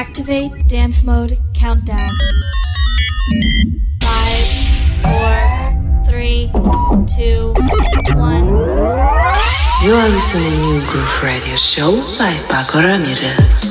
Activate dance mode countdown. Five, four, three, two, one. You are listening to Groove Radio Show by Pako Ramirez.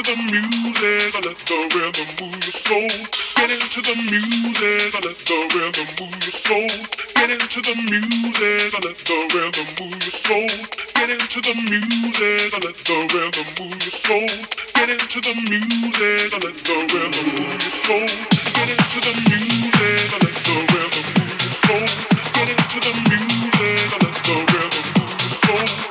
into the music, I let the rhythm move your soul. Get into the music, I let the rhythm move your soul. Get into the music, I let the rhythm move your soul. Get into the music, I let the rhythm move your soul. Get into the music, I let the rhythm move your soul. Get into the music, I let the rhythm move your soul. Get into the music, I let the rhythm move your soul.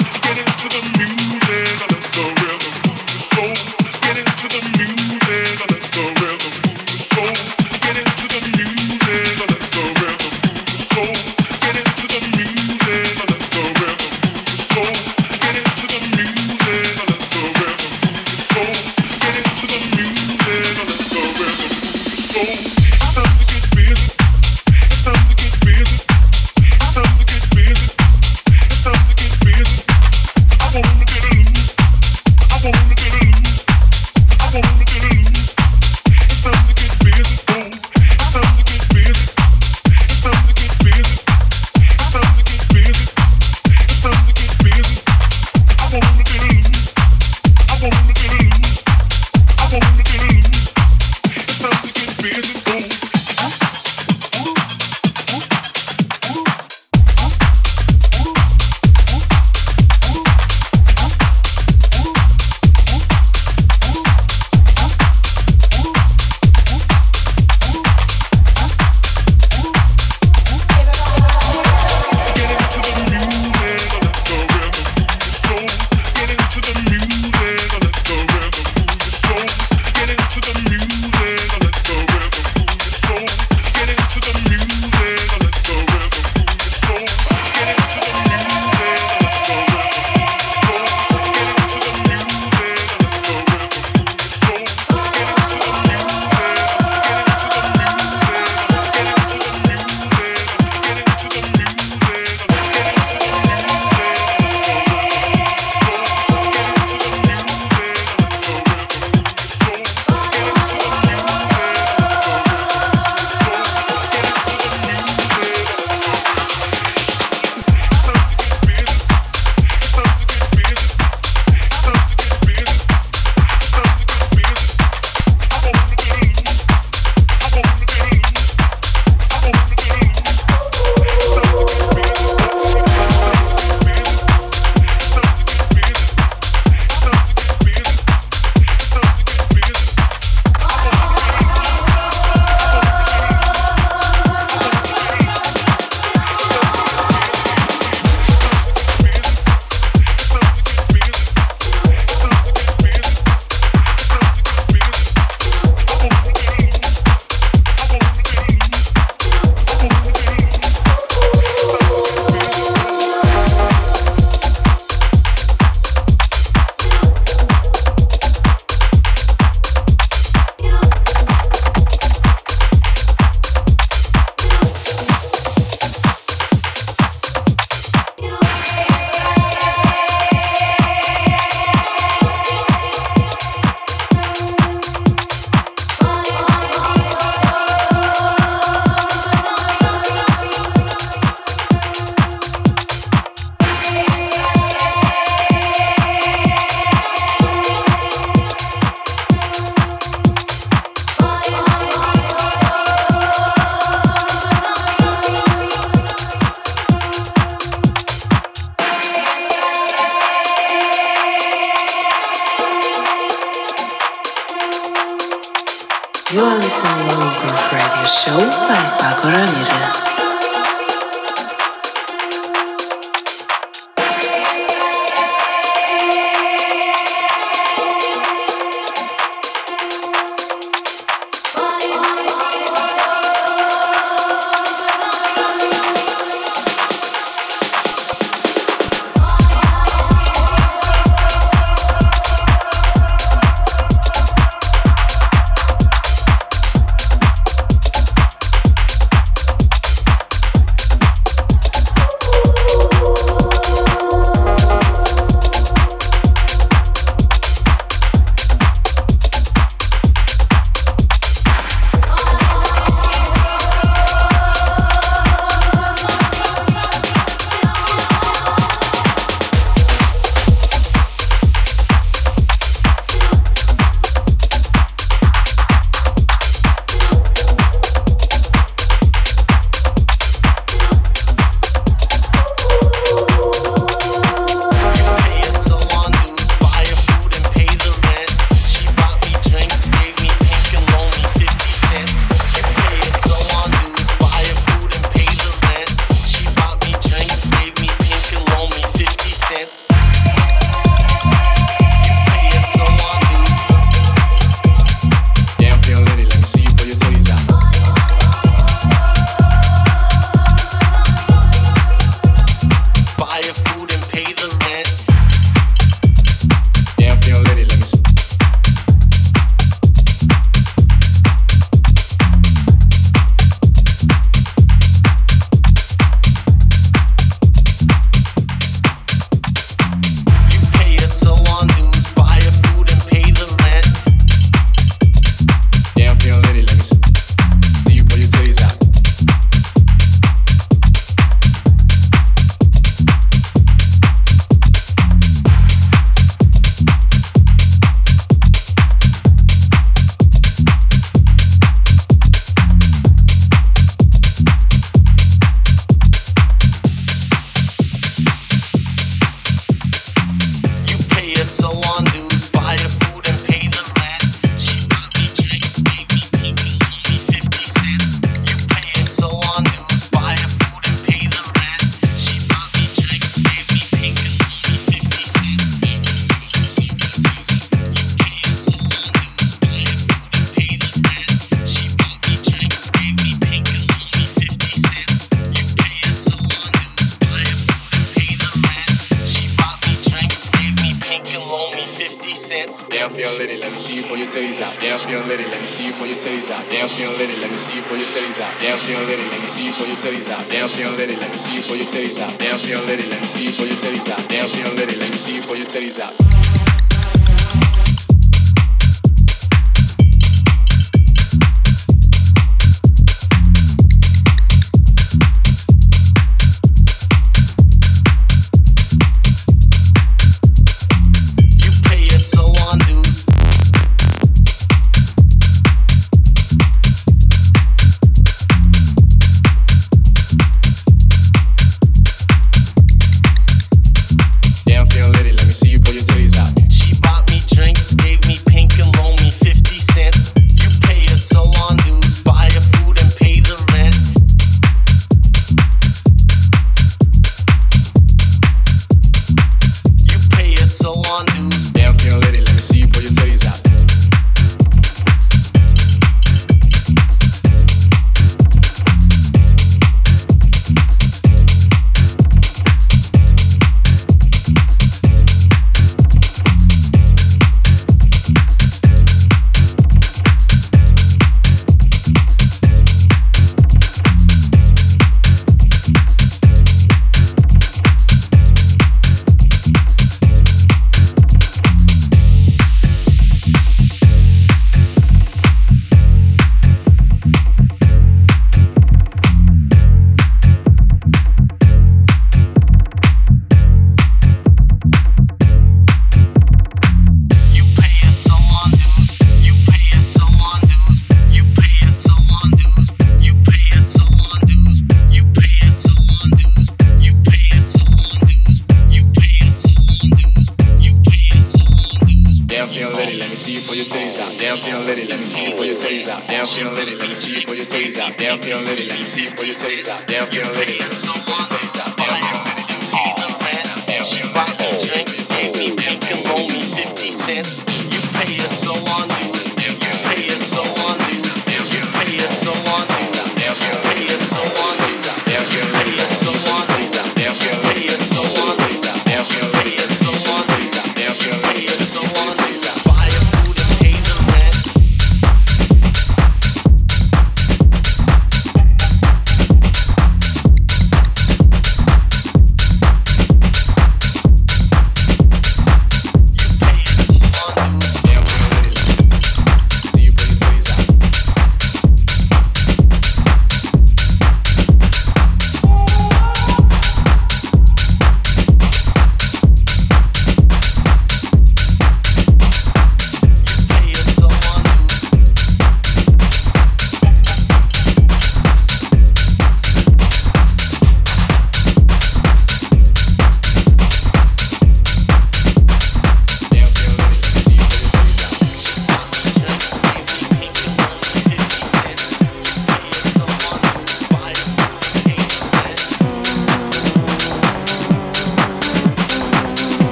Damn, feel litty, let me see you pull your titties out. Damn, feel litty, let me see you pull your titties out. Damn, feel litty, let me see you pull your titties out. Damn, feel litty, let me see you pull your titties out. Damn, feel litty, let me see you pull your titties out. Damn, feel litty, let me see you pull your titties out. Down, feel litty, let me see you pull your titties out.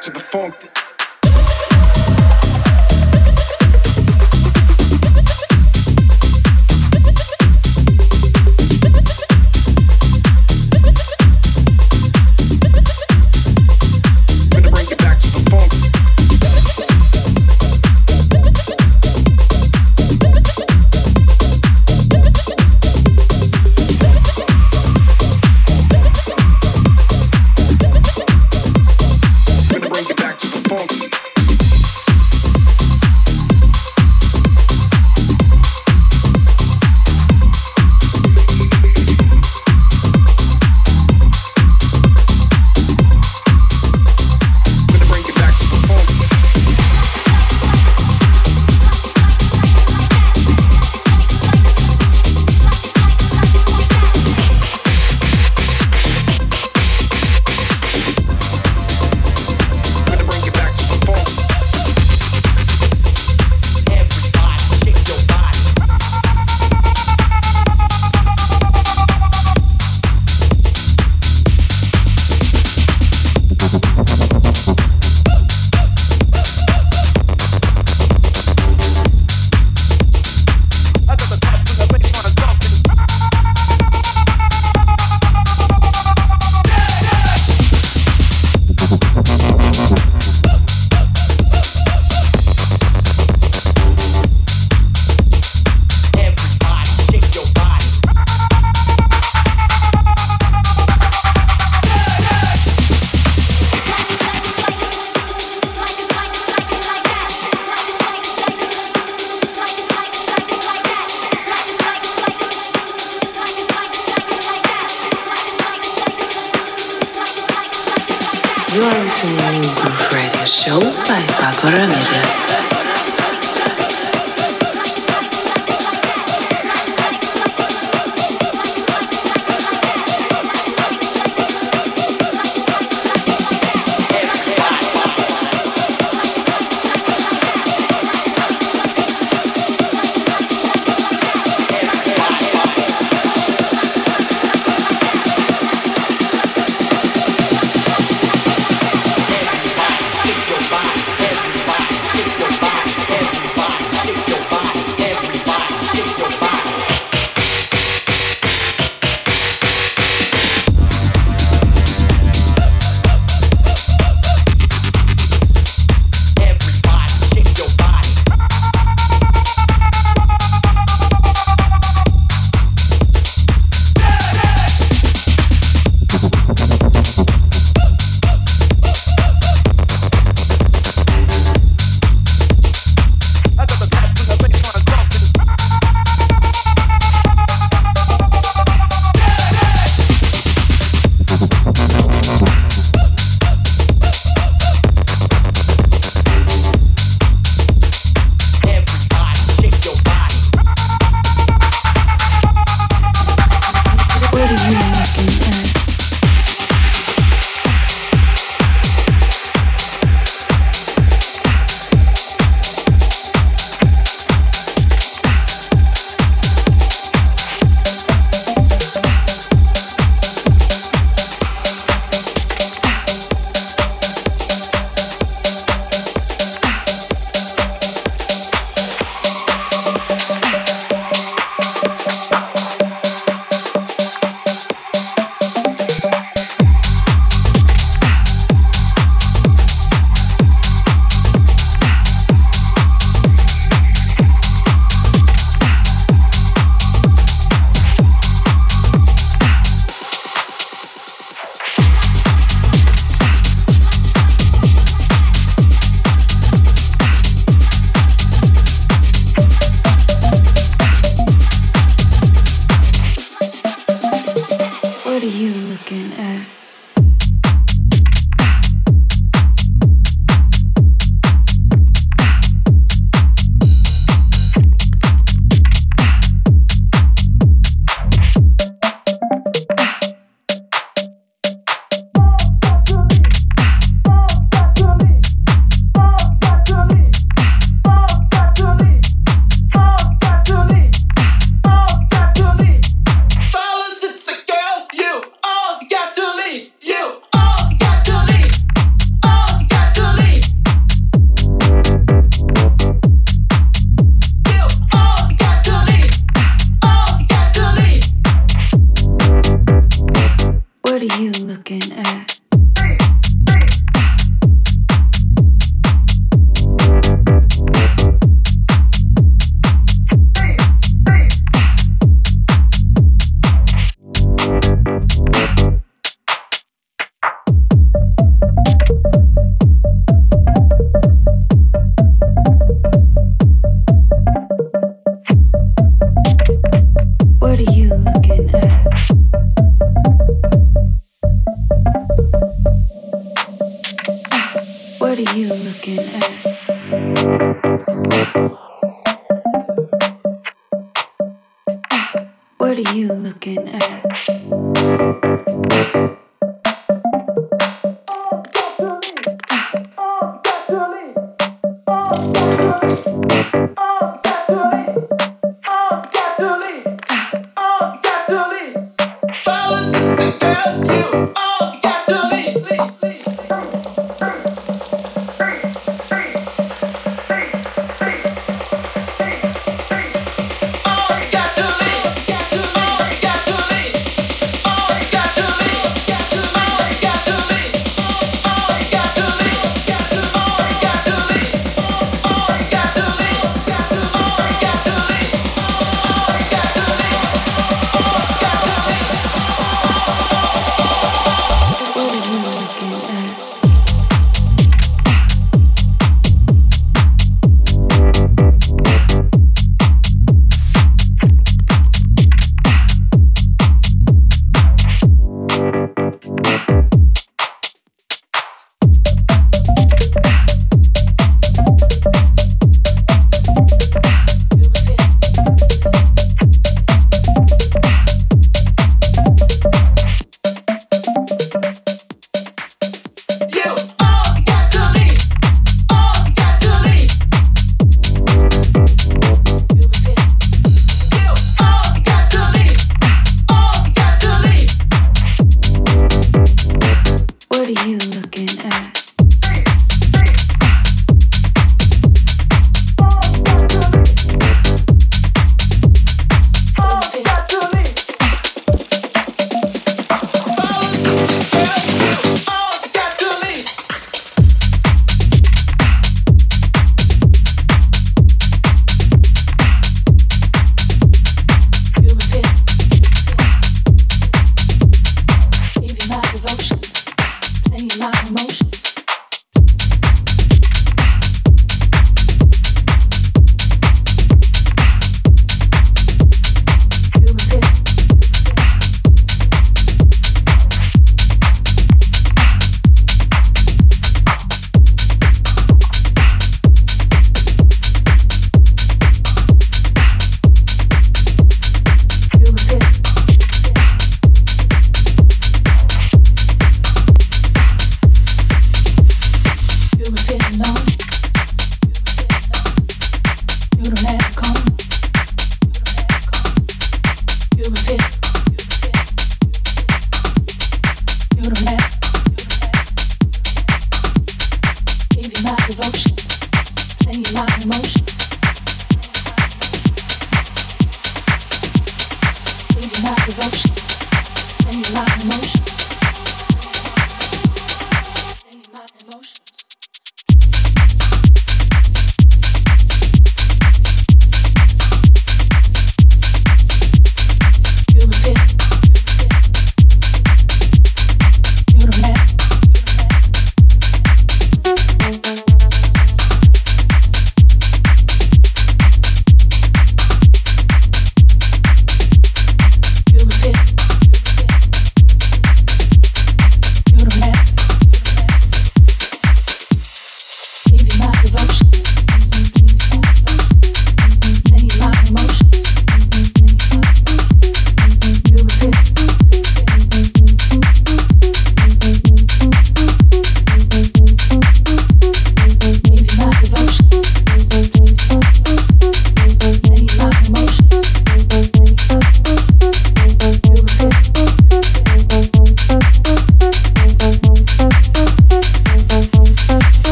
to the funk. Everybody, shake your